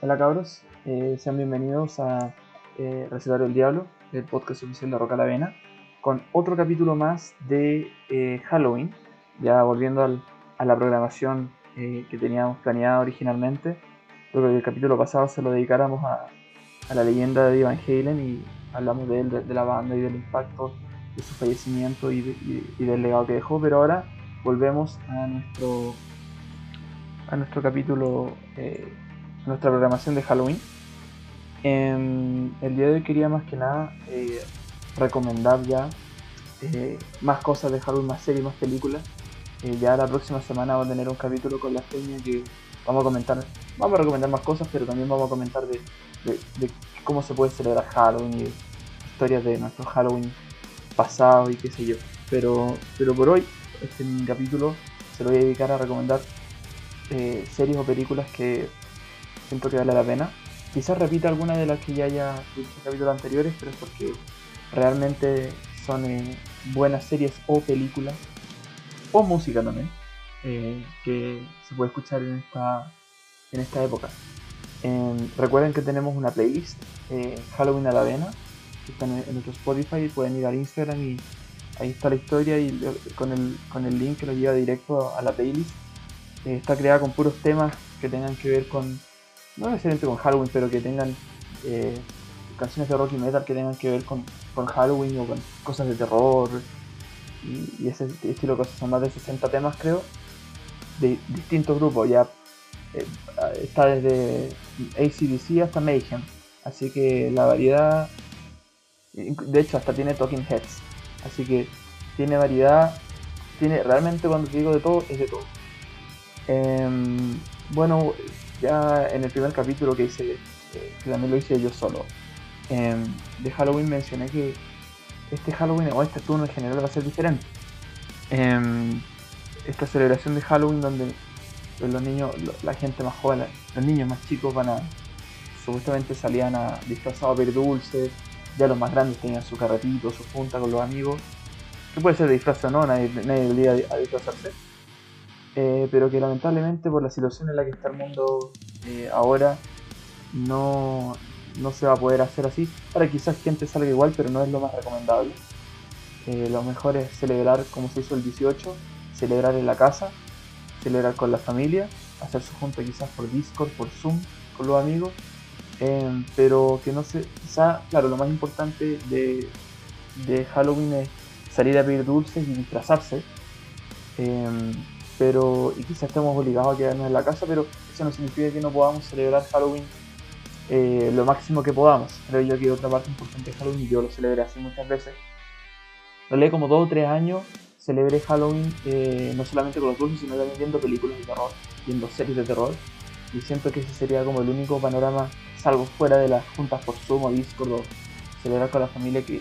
Hola cabros, eh, sean bienvenidos a eh, Recetario del Diablo, el podcast oficial de Roca la Vena, con otro capítulo más de eh, Halloween, ya volviendo a la programación eh, que teníamos planeada originalmente. Creo que el capítulo pasado se lo dedicáramos a, la leyenda de Van Halen y hablamos de él, de, la banda y del impacto de su fallecimiento y, de- y- y del legado que dejó, pero ahora volvemos a nuestro a nuestro capítulo, nuestra programación de Halloween. Em, el día de hoy quería más que nada eh, recomendar ya eh, más cosas de Halloween, más series, más películas. Eh, ya la próxima semana vamos a tener un capítulo con la feña que vamos a comentar, vamos a recomendar más cosas, pero también vamos a comentar de, cómo se puede celebrar Halloween y historias de nuestro Halloween pasado y qué sé yo. Pero, pero por hoy, este capítulo se lo voy a dedicar a recomendar eh, series o películas que siento que vale la pena. Quizás repita alguna de las que ya haya visto en capítulos anteriores, pero es porque realmente son eh, buenas series o películas, o música también, eh, que se puede escuchar en esta, en esta época. Em, recuerden que tenemos una playlist, eh, Halloween a la Vena, que está en, nuestro Spotify, pueden ir al Instagram y ahí está la historia y con el, con el link que lo lleva directo a la playlist. Está creada con puros temas que tengan que ver con, no necesariamente con Halloween, pero que tengan eh, canciones de rock y metal que tengan que ver con, con Halloween o con cosas de terror y, ese estilo de cosas. Son más de 60 temas, creo, de distintos grupos. Ya eh, está desde ACDC hasta Mayhem. Así que la variedad, de hecho, hasta tiene Talking Heads. Así que tiene variedad, tiene realmente cuando te digo de todo, es de todo. Em, bueno, ya en el primer capítulo que hice, eh, que también lo hice yo solo, em, de Halloween mencioné que este Halloween o este turno en general va a ser diferente. Em, esta celebración de Halloween donde los niños, la gente más joven, los niños más chicos van a, supuestamente salían a disfrazados a pedir dulces, ya los más grandes tenían su carretito, su junta con los amigos, que puede ser de disfraz no, nadie, nadie obliga a disfrazarse eh, pero que lamentablemente por la situación en la que está el mundo eh, ahora no, no se va a poder hacer así. Ahora quizás gente salga igual, pero no es lo más recomendable. Eh, lo mejor es celebrar como se hizo el 18, celebrar en la casa, celebrar con la familia, hacer su junta quizás por Discord, por Zoom, con los amigos. pero que no se, quizá, claro, lo más importante de, de Halloween es salir a pedir dulces y disfrazarse. Pero y quizás estemos obligados a quedarnos en la casa, pero eso no significa que no podamos celebrar Halloween eh, lo máximo que podamos. Creo yo que otra parte importante de Halloween, yo lo celebré así muchas veces, realidad como dos o tres años celebré Halloween eh, no solamente con los dulces, sino también viendo películas de terror, viendo series de terror, y siento que ese sería como el único panorama, salvo fuera de las juntas por Zoom o Discord o celebrar con la familia, que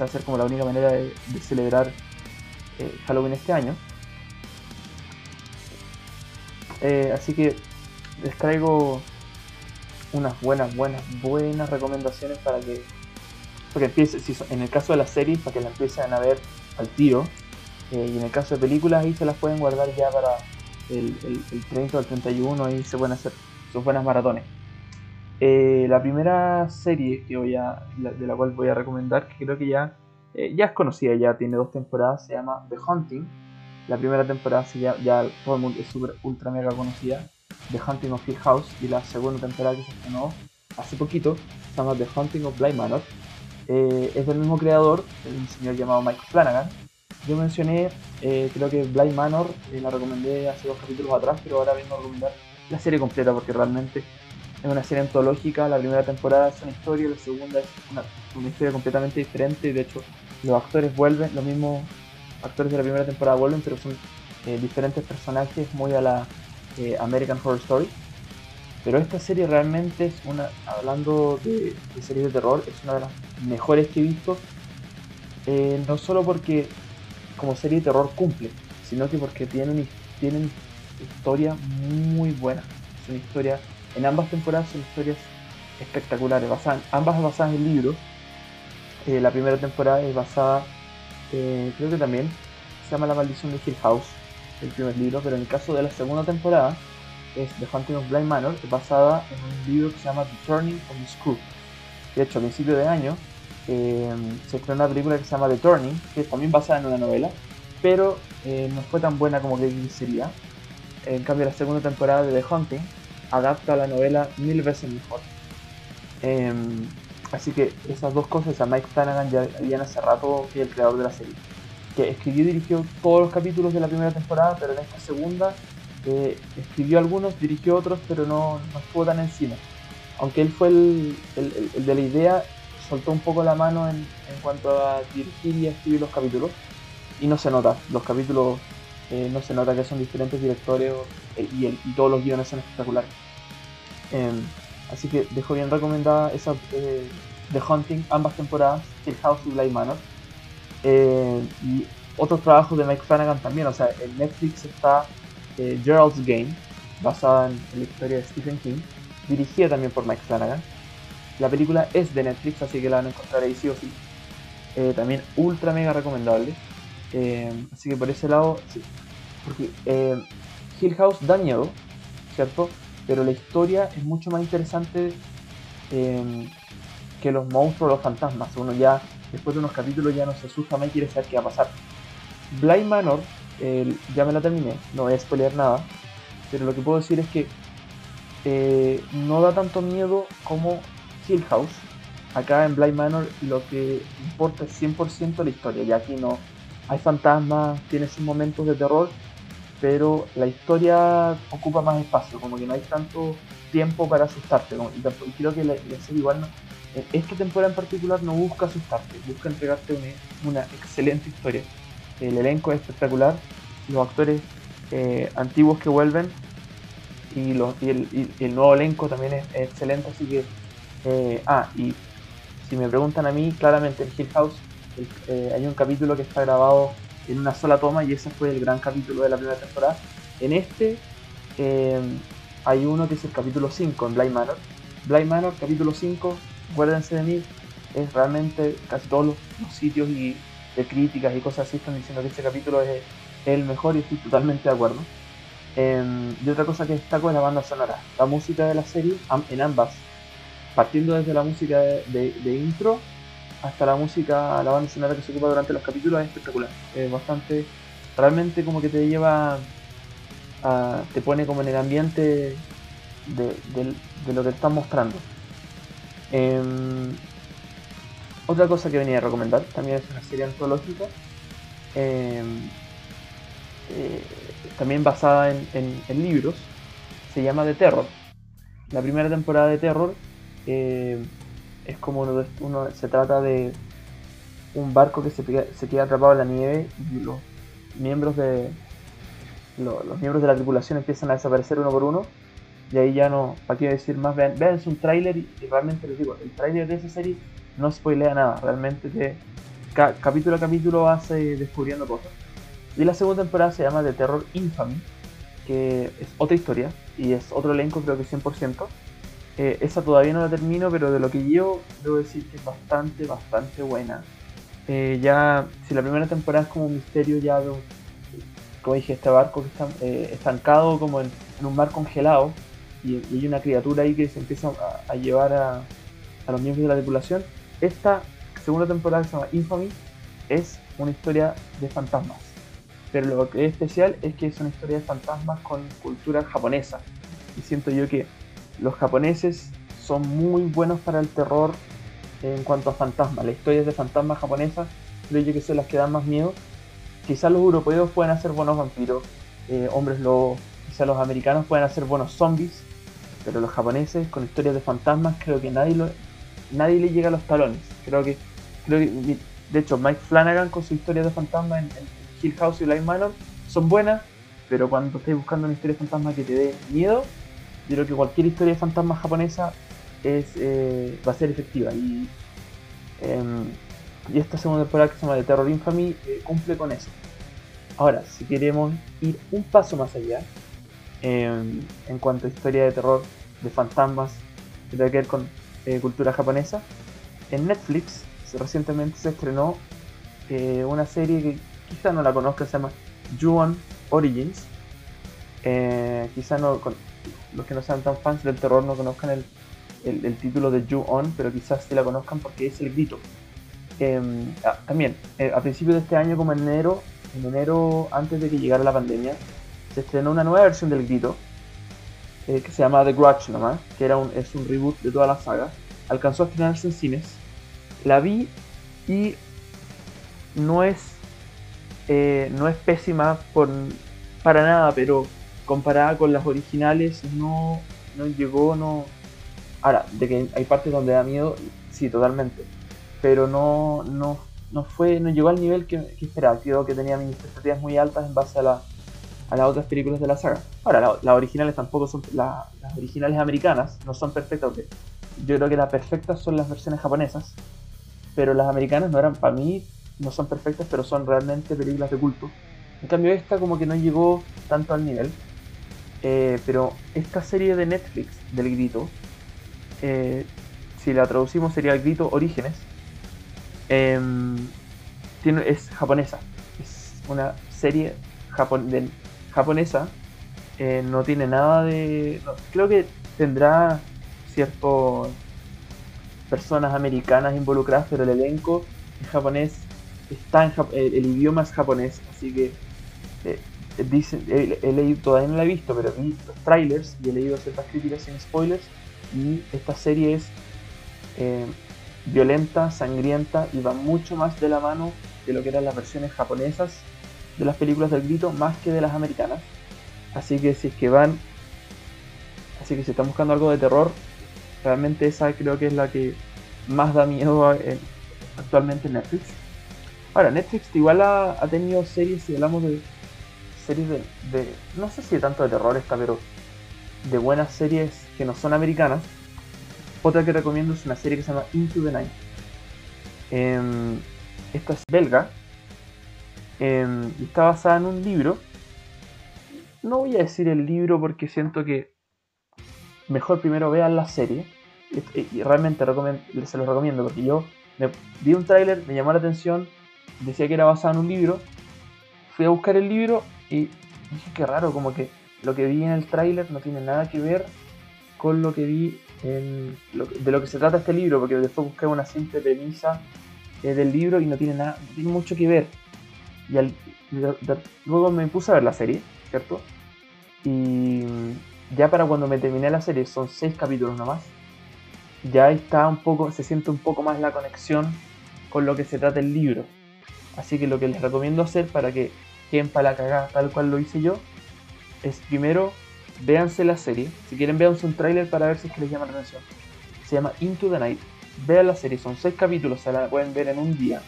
va a ser como la única manera de, de celebrar eh, Halloween este año. Eh, así que les traigo unas buenas, buenas, buenas recomendaciones para que, para que empiece, si son- en el caso de las series, para que la empiecen a ver al tiro. eh, y en el caso de películas, ahí se las pueden guardar ya para el, el, el 30 o el 31, ahí se pueden hacer sus buenas maratones. Eh, la primera serie que voy a, de la cual voy a recomendar, que creo que ya, eh, ya es conocida, ya tiene dos temporadas, se llama The Hunting. La primera temporada se llama, ya todo el mundo es super ultra mega conocida, The Hunting of Hill House, y la segunda temporada que se estrenó hace poquito se llama The Hunting of Bly Manor. Eh, es del mismo creador, un señor llamado Mike Flanagan. Yo mencioné, eh, creo que Bly Manor, eh, la recomendé hace dos capítulos atrás, pero ahora vengo a recomendar la serie completa porque realmente es una serie antológica. La primera temporada es una historia, la segunda es una, historia completamente diferente. De hecho, los actores vuelven, los mismos actores de la primera temporada vuelven, pero son eh, diferentes personajes, muy a la eh, American Horror Story. Pero esta serie realmente es una, hablando de, de series de terror, es una de las mejores que he visto. Eh, no solo porque como serie de terror cumple, sino que porque tienen, tienen historia muy buena. Es una historia, en ambas temporadas son historias espectaculares, ambas basadas en libros. Eh, la primera temporada es basada, creo que también se llama La maldición de Hill House, el primer libro, pero en el caso de la segunda temporada es The Hunting of Blind Manor, basada en un libro que se llama The Turning of the Screw. De hecho, a principio de año eh, se estrenó una película que se llama The Turning, que es también basada en una novela, pero eh, no fue tan buena como que sería. En cambio, la segunda temporada de The Hunting adapta la novela mil veces mejor. Em, así que esas dos cosas a Mike Flanagan ya habían hace rato que el creador de la serie. Que escribió y dirigió todos los capítulos de la primera temporada, pero en esta segunda eh, escribió algunos, dirigió otros, pero no, no, estuvo tan encima. Aunque él fue el, el, de la idea, soltó un poco la mano en, en, cuanto a dirigir y escribir los capítulos. Y no se nota, los capítulos eh, no se nota que son diferentes directores eh, y, y, todos los guiones son espectaculares. Así que dejo bien recomendada esa The Hunting, ambas temporadas, Hill House y Blind Manor. y otros trabajos de Mike Flanagan también, o sea, en Netflix está eh, Gerald's Game, basada en, la historia de Stephen King, dirigida también por Mike Flanagan. La película es de Netflix, así que la van a encontrar ahí sí o sí. Eh, también ultra mega recomendable. Eh, así que por ese lado, sí. Porque Hill House da miedo, ¿cierto? Pero la historia es mucho más interesante que los monstruos o los fantasmas. Uno ya, después de unos capítulos, ya no se asusta más y quiere saber qué va a pasar. Blind Manor ya me la terminé, no voy a spoilear nada, pero lo que puedo decir es que eh, no da tanto miedo como Hill House. Acá en Blind Manor lo que importa es 100% la historia, ya aquí no hay fantasmas, tiene sus momentos de terror, pero la historia ocupa más espacio, como que no hay tanto tiempo para asustarte. y, creo que la, serie igual no, esta temporada en particular no busca asustarte, busca entregarte una excelente historia el elenco es espectacular, los actores eh, antiguos que vuelven y, el, nuevo elenco también es, excelente, así que... Eh, ah, y si me preguntan a mí, claramente en Hill House eh, hay un capítulo que está grabado en una sola toma y ese fue el gran capítulo de la primera temporada. En este hay uno que es el capítulo 5 en Blind Manor. Blind Manor, capítulo 5, acuérdense de mí, es realmente casi todos los sitios y de críticas y cosas así están diciendo que este capítulo es el mejor y estoy totalmente de acuerdo. Em, y otra cosa que destaco es la banda sonora. La música de la serie, en ambas, partiendo desde la música de, intro hasta la música, la banda sonora que se ocupa durante los capítulos es espectacular. Es bastante, realmente como que te lleva, a, te pone como en el ambiente de, lo que están mostrando. Em, otra cosa que venía a recomendar, también es una serie antológica, em, eh, también basada en, libros, se llama The Terror. La primera temporada de Terror eh, es como uno, se trata de un barco que se, queda atrapado en la nieve y los miembros de los miembros de la tripulación empiezan a desaparecer uno por uno y ahí ya no, para qué decir más, vean, vean es un tráiler y, realmente les digo, el tráiler de esa serie no spoilea nada, realmente te, capítulo a capítulo vas descubriendo cosas. Y la segunda temporada se llama The Terror Infamy, que es otra historia y es otro elenco, creo que 100%. Eh, esa todavía no la termino, pero de lo que yo debo decir que es bastante, bastante buena. Eh, ya, si la primera temporada es como un misterio, ya como dije, este barco que está eh, estancado como en, un mar congelado y, hay una criatura ahí que se empieza a, llevar a, a los miembros de la tripulación esta segunda temporada que se llama Infamy es una historia de fantasmas. Pero lo que es especial es que es una historia de fantasmas con cultura japonesa. Y siento yo que los japoneses son muy buenos para el terror en cuanto a fantasmas. Las historias de fantasmas japonesas creo yo que son las que dan más miedo. Quizás los europeos pueden hacer buenos vampiros, eh, hombres lobos, quizás los americanos pueden hacer buenos zombies, pero los japoneses con historias de fantasmas creo que nadie nadie le llega a los talones. Creo que, creo que de hecho, Mike Flanagan con su historia de fantasma en, Hill House y Blind Manor son buenas, pero cuando estés buscando una historia de fantasma que te dé miedo, yo creo que cualquier historia de fantasma japonesa es, eh, va a ser efectiva. Y, em, y esta segunda temporada que se llama The Terror Infamy eh, cumple con eso. Ahora, si queremos ir un paso más allá, em, en cuanto a historia de terror, de fantasmas, que tiene que ver con eh, cultura japonesa. En Netflix recientemente se estrenó eh, una serie que quizá no la conozca, se llama Ju-On Origins. Quizá no, los que no sean tan fans del terror no conozcan el, el, título de You On, pero quizás sí la conozcan porque es el grito. Em, ah, también, eh, a principios de este año, como en enero, en enero, antes de que llegara la pandemia, se estrenó una nueva versión del grito, eh, que se llama The Grudge nomás, que era un, es un reboot de toda la saga. Alcanzó a estrenarse en cines. La vi y no es, eh, no es pésima por, para nada, pero comparada con las originales no, no llegó, no... Ahora, de que hay partes donde da miedo, sí, totalmente. Pero no, no, no fue, no llegó al nivel que, esperaba. Creo que tenía mis expectativas muy altas en base a, la, a las otras películas de la saga. Ahora, las originales tampoco son, las originales americanas no son perfectas. Yo creo que las perfectas son las versiones japonesas. Pero las americanas no eran, para mí, no son perfectas, pero son realmente películas de culto. En cambio, esta como que no llegó tanto al nivel. Eh, pero esta serie de Netflix del grito, eh, si la traducimos sería el grito Orígenes, em, es japonesa. Es una serie japonesa. Eh, no tiene nada de... creo que tendrá ciertas personas americanas involucradas, pero el elenco es japonés. Está en el, idioma es japonés, así que dicen, he, leído, todavía no la he visto, pero vi los trailers y he leído ciertas críticas sin spoilers. Y esta serie es eh, violenta, sangrienta y va mucho más de la mano de lo que eran las versiones japonesas de las películas del grito, más que de las americanas. Así que si es que van, así que si están buscando algo de terror, realmente esa creo que es la que más da miedo actualmente en Netflix. Ahora, Netflix igual ha, ha tenido series, si hablamos de series de, no sé si tanto de terror esta, pero de buenas series que no son americanas. Otra que recomiendo es una serie que se llama Into the Night. Em, esta es belga em, está basada en un libro. No voy a decir el libro porque siento que mejor primero vean la serie. Y, realmente se los recomiendo porque yo me, vi un tráiler, me llamó la atención, decía que era basada en un libro. Fui a buscar el libro y dije que raro, como que lo que vi en el tráiler no tiene nada que ver con lo que vi en de lo que se trata este libro, porque después busqué una simple premisa eh, del libro y no tiene nada, tiene mucho que ver. Y luego me puse a ver la serie, ¿cierto? Y ya para cuando me terminé la serie, son seis capítulos nomás, ya está un poco, se siente un poco más la conexión con lo que se trata el libro. Así que lo que les recomiendo hacer para que para la cagada, tal cual lo hice yo, es primero véanse la serie. Si quieren, véanse un tráiler para ver si es que les llama la atención. Se llama Into the Night. Vean la serie, son seis capítulos, se la pueden ver en un día.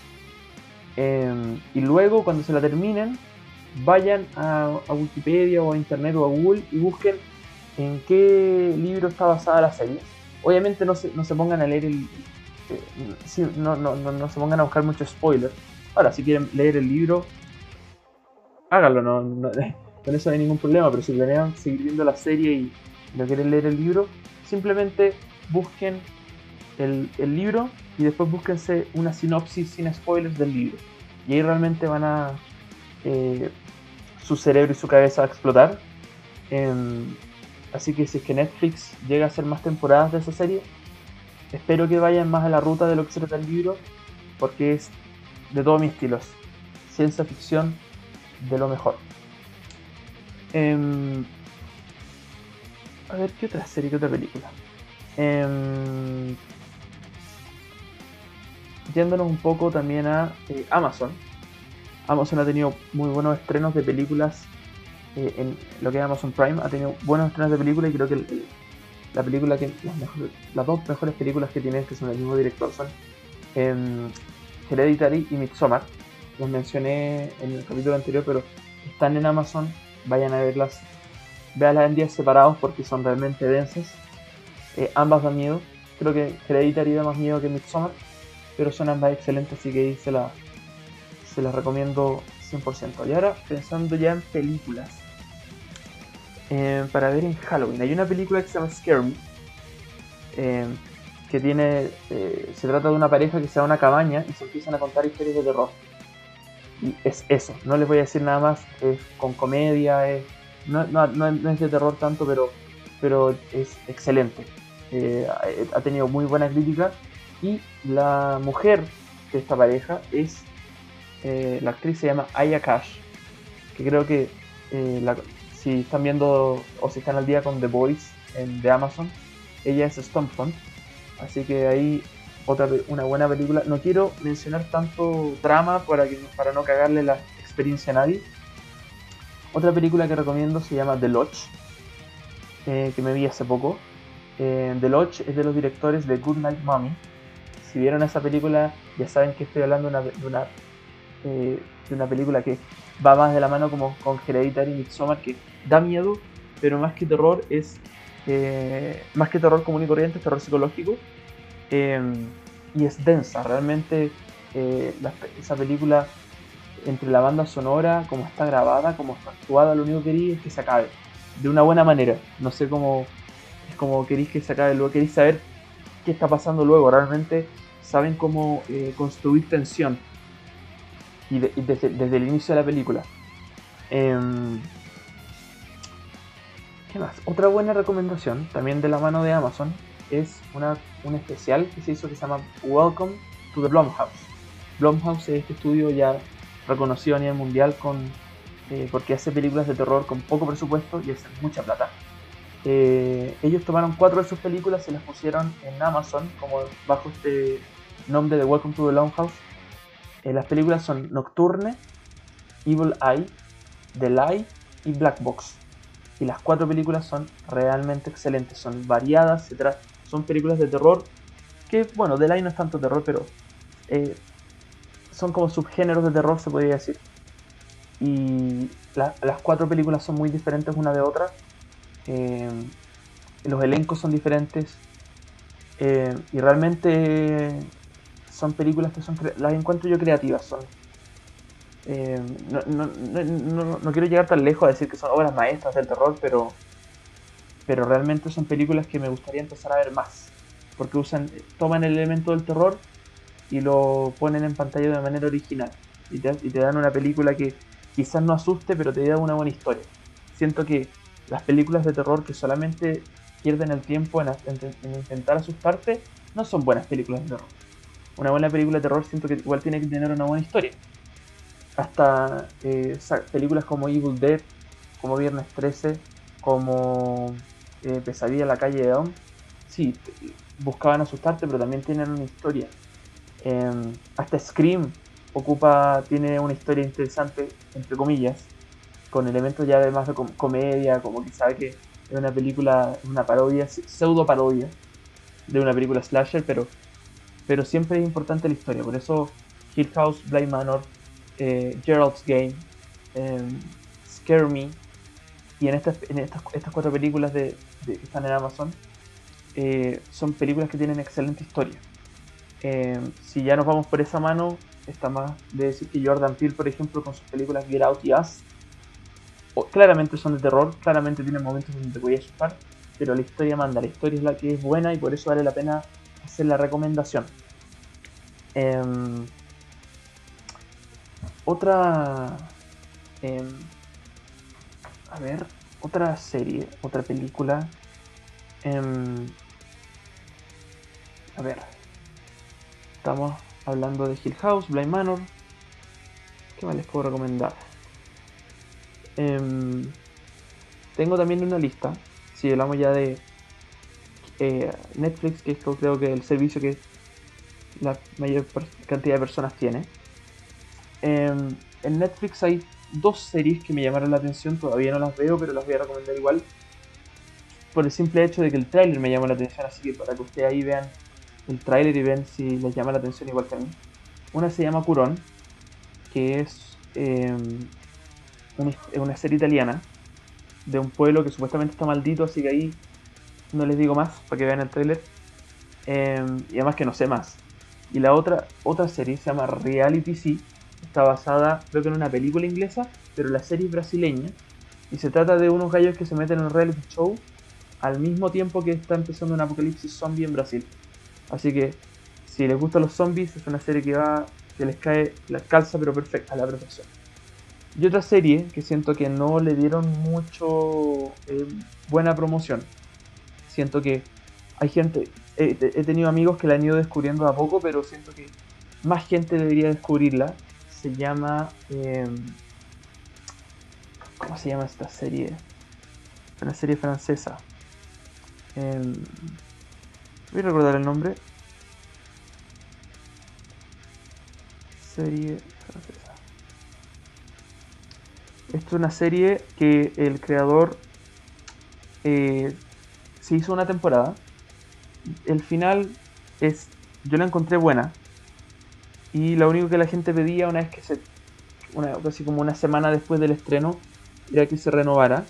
Em, y luego, cuando se la terminen, vayan a, Wikipedia o a Internet o a Google y busquen en qué libro está basada la serie. Obviamente no se, no se pongan a leer el... Eh, no, no, no, no se pongan a buscar muchos spoilers. Ahora, si quieren leer el libro, háganlo, no, con eso no hay ningún problema, pero si planean seguir viendo la serie y no quieren leer el libro, simplemente busquen el, libro y después búsquense una sinopsis sin spoilers del libro. Y ahí realmente van a... Eh, su cerebro y su cabeza a explotar. Em, así que si es que Netflix llega a hacer más temporadas de esa serie, espero que vayan más a la ruta de lo que se trata el libro, porque es de todos mis estilos. Ciencia ficción de lo mejor. Em, a ver, ¿qué otra serie, qué otra película? Eh, yéndonos un poco también a eh, Amazon. Amazon ha tenido muy buenos estrenos de películas eh, en lo que es Amazon Prime. Ha tenido buenos estrenos de películas y creo que la película que las, dos mejores películas que tiene, que son el mismo director, son em, Hereditary y Midsommar los mencioné en el capítulo anterior, pero están en Amazon, vayan a verlas, veanlas en días separados porque son realmente densas. Eh, ambas dan miedo, creo que Hereditary da más miedo que Midsommar, pero son ambas excelentes, así que ahí se, la, se las recomiendo 100%. Y ahora, pensando ya en películas, eh, para ver en Halloween, hay una película que se llama Scare Me, eh, que tiene, se trata de una pareja que se va a una cabaña y se empiezan a contar historias de terror. Y es eso, no les voy a decir nada más, es con comedia, es, no, no, no, es de terror tanto, pero pero es excelente. Eh, ha tenido muy buena crítica y la mujer de esta pareja es eh, la actriz se llama Aya Cash, que creo que si están viendo o si están al día con The Voice en, de Amazon, ella es Stormfront, así que ahí otra una buena película. No quiero mencionar tanto drama para, que, para no cagarle la experiencia a nadie. Otra película que recomiendo se llama The Lodge, eh, que me vi hace poco. Eh, The Lodge es de los directores de Good Night Mommy. Si vieron esa película, ya saben que estoy hablando de una, de una, eh, película que va más de la mano como con Hereditary Midsommar, que da miedo, pero más que terror es más que terror común y corriente, es terror psicológico. Y es densa, realmente esa película entre la banda sonora, como está grabada, como está actuada, lo único que quería es que se acabe. De una buena manera. No sé cómo. Es como queréis que se acabe, luego queréis saber qué está pasando luego. Realmente saben cómo eh, construir tensión. Y, desde, el inicio de la película. Em, ¿Qué más? Otra buena recomendación, también de la mano de Amazon, es una, un especial que se hizo que se llama Welcome to the Blumhouse. Blumhouse es este estudio ya reconocido a nivel mundial con, eh, porque hace películas de terror con poco presupuesto y hace mucha plata. Eh, ellos tomaron cuatro de sus películas y las pusieron en Amazon como bajo este nombre de Welcome to the Longhouse. Eh, las películas son Nocturne, Evil Eye, The Lie y Black Box. Y las cuatro películas son realmente excelentes, son variadas, son películas de terror que, bueno, The Lie no es tanto terror, pero son como subgéneros de terror, se podría decir. Y las cuatro películas son muy diferentes una de otra. Eh, los elencos son diferentes. Eh, y realmente son películas que son las encuentro yo creativas. Son, eh, no, quiero llegar tan lejos a decir que son obras maestras del terror, pero, pero realmente son películas que me gustaría empezar a ver más. Porque usan, toman el elemento del terror y lo ponen en pantalla de manera original. Y te, dan una película que quizás no asuste, pero te da una buena historia. Siento que las películas de terror que solamente pierden el tiempo en, intentar asustarte no son buenas películas de terror. Una buena película de terror siento que igual tiene que tener una buena historia. Hasta eh, películas como Evil Dead, como Viernes 13, como eh, Pesadilla en la calle de Don, sí, buscaban asustarte, pero también tienen una historia. Em, hasta Scream ocupa, tiene una historia interesante, entre comillas, con elementos ya además de comedia, como que sabe que es una película, una parodia, pseudo parodia de una película slasher, pero, pero siempre es importante la historia. Por eso Hill House, Blind Manor, eh, Gerald's Game, em, Scare Me, y en estas, en estas, estas cuatro películas de, que están en Amazon, eh, son películas que tienen excelente historia. Eh, si ya nos vamos por esa mano, está más de decir que Jordan Peele, por ejemplo, con sus películas Get Out y Us, claramente son de terror, claramente tienen momentos donde te voy a pero la historia manda, la historia es la que es buena y por eso vale la pena hacer la recomendación. Em, otra... Em, a ver, otra serie, otra película. Em, a ver, Estamos hablando de Hill House, Blind Manor. ¿Qué más les puedo recomendar? Em, tengo también una lista, si hablamos ya de eh, Netflix, que es creo que el servicio que la mayor cantidad de personas tiene. Em, en Netflix hay dos series que me llamaron la atención, todavía no las veo, pero las voy a recomendar igual. Por el simple hecho de que el trailer me llamó la atención, así que para que ustedes ahí vean el tráiler y ven si les llama la atención igual que a mí. Una se llama Curón, que es eh, una, serie italiana de un pueblo que supuestamente está maldito, así que ahí no les digo más para que vean el tráiler. Em, y además que no sé más. Y la otra, otra serie se llama Reality C. Está basada, creo que en una película inglesa, pero la serie es brasileña. Y se trata de unos gallos que se meten en un reality show al mismo tiempo que está empezando un apocalipsis zombie en Brasil. Así que si les gustan los zombies, es una serie que va, que les cae, la calza pero perfecta, a la perfección. Y otra serie que siento que no le dieron mucho eh, buena promoción, siento que hay gente, he, tenido amigos que la han ido descubriendo a poco, pero siento que más gente debería descubrirla. Se llama... Em, ¿Cómo se llama esta serie? Una serie francesa. Em, voy a recordar el nombre. Serie francesa. Esto es una serie que el creador eh, se hizo una temporada. El final es. Yo la encontré buena. Y lo único que la gente pedía una vez que se. Una, casi como una semana después del estreno. Era que se renovara.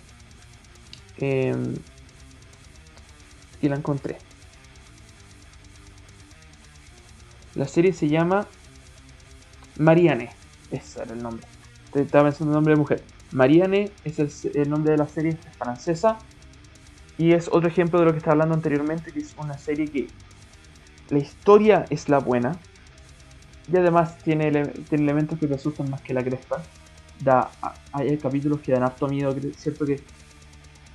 Em, y la encontré. La serie se llama Marianne. Ese era el nombre. Estaba pensando el nombre de mujer. Marianne es el, nombre de la serie francesa. Y es otro ejemplo de lo que estaba hablando anteriormente, que es una serie que la historia es la buena. Y además tiene, elementos que te asustan más que la cresta. Da, hay capítulos que dan harto miedo. Cierto que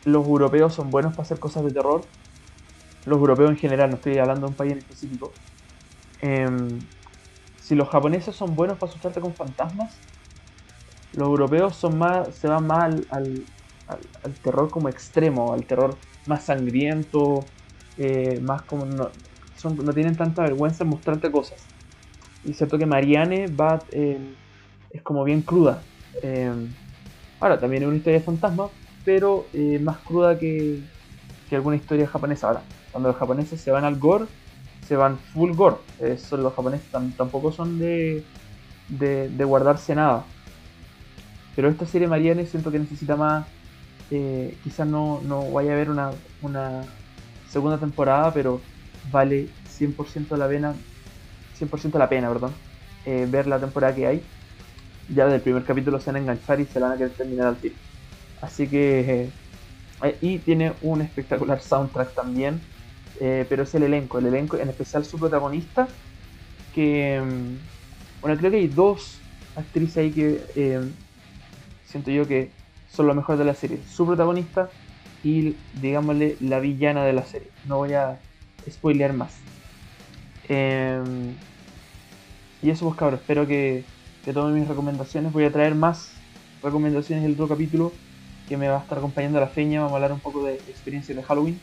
los europeos son buenos para hacer cosas de terror. Los europeos en general, no estoy hablando de un país en específico. Em, si los japoneses son buenos para asustarte con fantasmas, los europeos son más, se van más al, terror como extremo, al terror más sangriento, eh, más como no, no tienen tanta vergüenza en mostrarte cosas. Y cierto que Marianne va, eh, es como bien cruda. Eh, ahora, también es una historia de fantasma, pero más cruda que, que, alguna historia japonesa. Ahora, cuando los japoneses se van al gore, se van full gore. Eso, los japoneses tampoco son de, de, guardarse nada. Pero esta serie Marianne siento que necesita más. Eh, quizás no, vaya a haber una, segunda temporada, pero vale 100% la pena. 100% la pena, perdón. Eh, ver la temporada que hay. Ya del primer capítulo se van a enganchar y se van a querer terminar al tiro. Así que. Eh, y tiene un espectacular soundtrack también. pero es el elenco, el elenco, en especial su protagonista. Que. Mm, bueno, creo que hay dos actrices ahí que siento yo que son lo mejor de la serie. Su protagonista y, digámosle, la villana de la serie. No voy a spoilear más. Em, y eso pues cabros, espero que, que tomen mis recomendaciones. Voy a traer más recomendaciones del otro capítulo que me va a estar acompañando a la feña. Vamos a hablar un poco de experiencias de Halloween.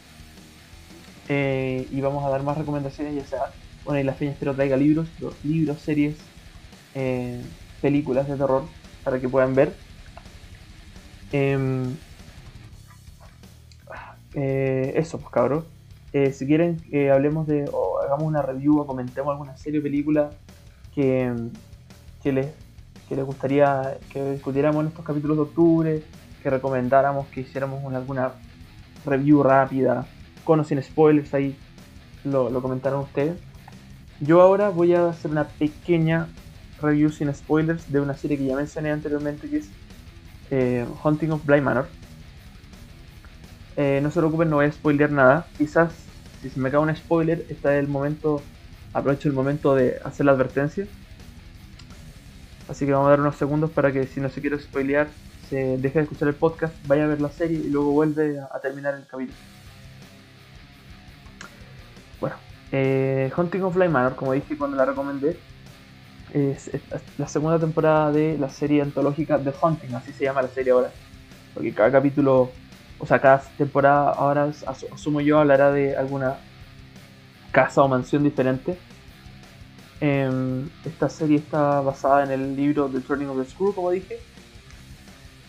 Eh, y vamos a dar más recomendaciones, ya sea, bueno, y la feña espero traiga libros, libros, series, eh, películas de terror para que puedan ver. Em, eh, eso, pues cabros. Eh, si quieren que hablemos de, o hagamos una review o comentemos alguna serie o película que, que, les, que les gustaría que discutiéramos en estos capítulos de octubre, que recomendáramos que hiciéramos alguna review rápida, con o sin spoilers, ahí lo, lo comentaron ustedes. Yo ahora voy a hacer una pequeña review sin spoilers de una serie que ya mencioné anteriormente, que es eh, Hunting of Blind Manor. Eh, no se preocupen, no voy a spoilear nada. Quizás si se me cae un spoiler, está el momento, aprovecho el momento de hacer la advertencia. Así que vamos a dar unos segundos para que si no se quiere spoilear, se deje de escuchar el podcast, vaya a ver la serie y luego vuelve a, terminar el capítulo. Bueno, eh, Hunting of Blind Manor, como dije cuando la recomendé, es, la segunda temporada de la serie antológica The Hunting, así se llama la serie ahora. Porque cada capítulo, o sea, cada temporada ahora, asumo yo, hablará de alguna casa o mansión diferente. Em, esta serie está basada en el libro The Turning of the Screw, como dije.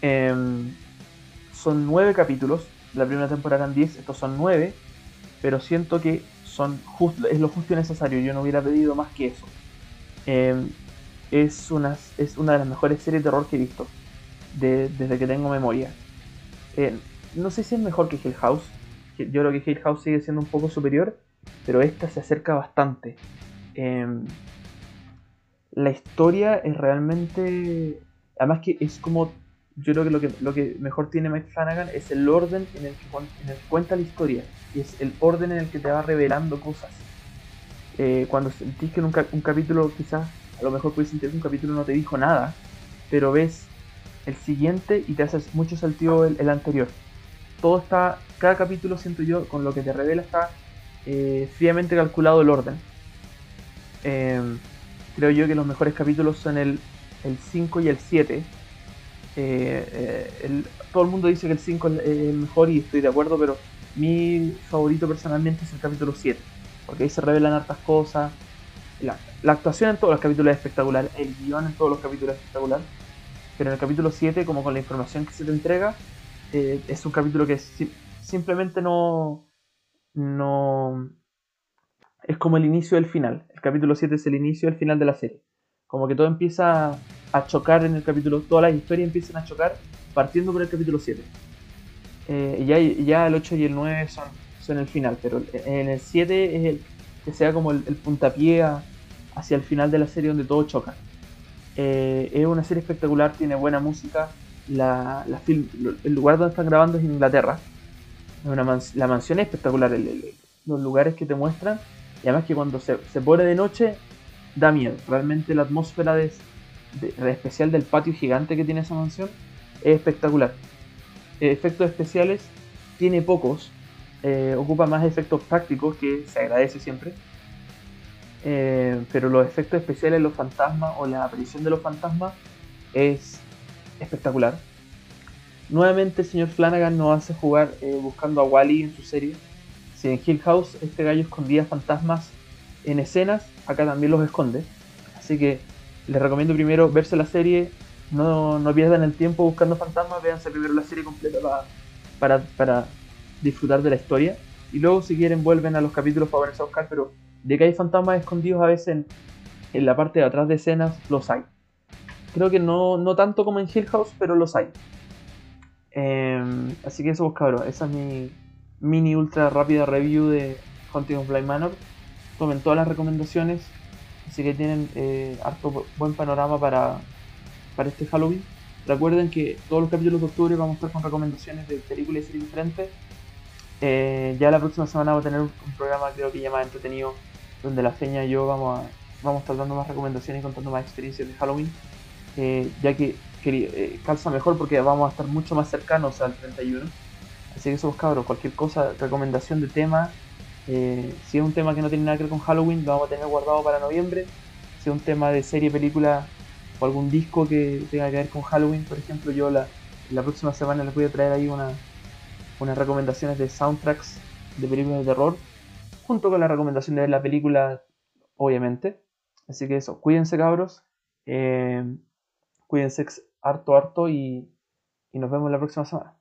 Em, son nueve capítulos, la primera temporada eran diez, estos son nueve, pero siento que son es lo justo y necesario, yo no hubiera pedido más que eso. Em, es, una, es una de las mejores series de terror que he visto desde que tengo memoria. No sé si es mejor que Hill House. Yo creo que Hill House sigue siendo un poco superior, pero esta se acerca bastante. Em, la historia es realmente. Además, que es como. Yo creo que lo que, lo que mejor tiene Mike Flanagan es el orden en el, que, cuenta la historia. Y es el orden en el que te va revelando cosas. Eh, cuando sentís que en un, capítulo quizás, a lo mejor puedes sentir que un capítulo no te dijo nada, pero ves el siguiente y te haces mucho sentido el, anterior. todo está, cada capítulo siento yo, con lo que te revela está eh, fríamente calculado el orden. Em, creo yo que los mejores capítulos son el, el 5 y el 7. Eh, eh, todo el mundo dice que el 5 es el mejor y estoy de acuerdo, pero mi favorito personalmente es el capítulo 7, porque ahí se revelan hartas cosas. La, actuación en todos los capítulos es espectacular, el guion en todos los capítulos es espectacular, pero en el capítulo 7, como con la información que se te entrega, eh, es un capítulo que simplemente no, no... Es como el inicio del final. El capítulo 7 es el inicio del final de la serie. Como que todo empieza a chocar en el capítulo, todas las historias empiezan a chocar partiendo por el capítulo 7. Eh, ya, ya el 8 y el 9 son, el final, pero en el 7 es que sea como el, puntapié hacia el final de la serie donde todo choca. Eh, es una serie espectacular, tiene buena música. El lugar donde están grabando es en Inglaterra. La mansión es espectacular, los lugares que te muestran. Y además que cuando se, se, pone de noche, da miedo. Realmente la atmósfera de, especial del patio gigante que tiene esa mansión es espectacular. Efectos especiales tiene pocos. Eh, ocupa más efectos prácticos que se agradece siempre. Eh, pero los efectos especiales, los fantasmas o la aparición de los fantasmas es espectacular. Nuevamente el señor Flanagan nos hace jugar eh, buscando a Wally en su serie. Si en Hill House este gallo escondía fantasmas en escenas, acá también los esconde. Así que les recomiendo primero verse la serie, no, no pierdan el tiempo buscando fantasmas, véanse primero la serie completa para, para, disfrutar de la historia. Y luego si quieren vuelven a los capítulos para a buscar, pero de que hay fantasmas escondidos a veces en, en la parte de atrás de escenas, los hay. Creo que no, no tanto como en Hill House, pero los hay. Em, así que eso, pues, cabrón. Esa es mi mini ultra rápida review de Hunting of Blind Manor. Tomen todas las recomendaciones. Así que tienen eh, harto buen panorama para, para este Halloween. Recuerden que todos los capítulos de octubre vamos a estar con recomendaciones de películas y series diferentes. Eh, ya la próxima semana vamos a tener un, programa creo que ya más entretenido donde la feña y yo vamos a, vamos a estar dando más recomendaciones y contando más experiencias de Halloween. Eh, ya que, calza mejor porque vamos a estar mucho más cercanos al 31. Así que eso, cabros, cualquier cosa, recomendación de tema, eh, si es un tema que no tiene nada que ver con Halloween, lo vamos a tener guardado para noviembre. Si es un tema de serie, película o algún disco que tenga que ver con Halloween, por ejemplo, yo la, la próxima semana les voy a traer ahí una, unas recomendaciones de soundtracks de películas de terror, junto con la recomendación de la película, obviamente. Así que eso, cuídense cabros. Cuídense harto, harto y, y nos vemos la próxima semana.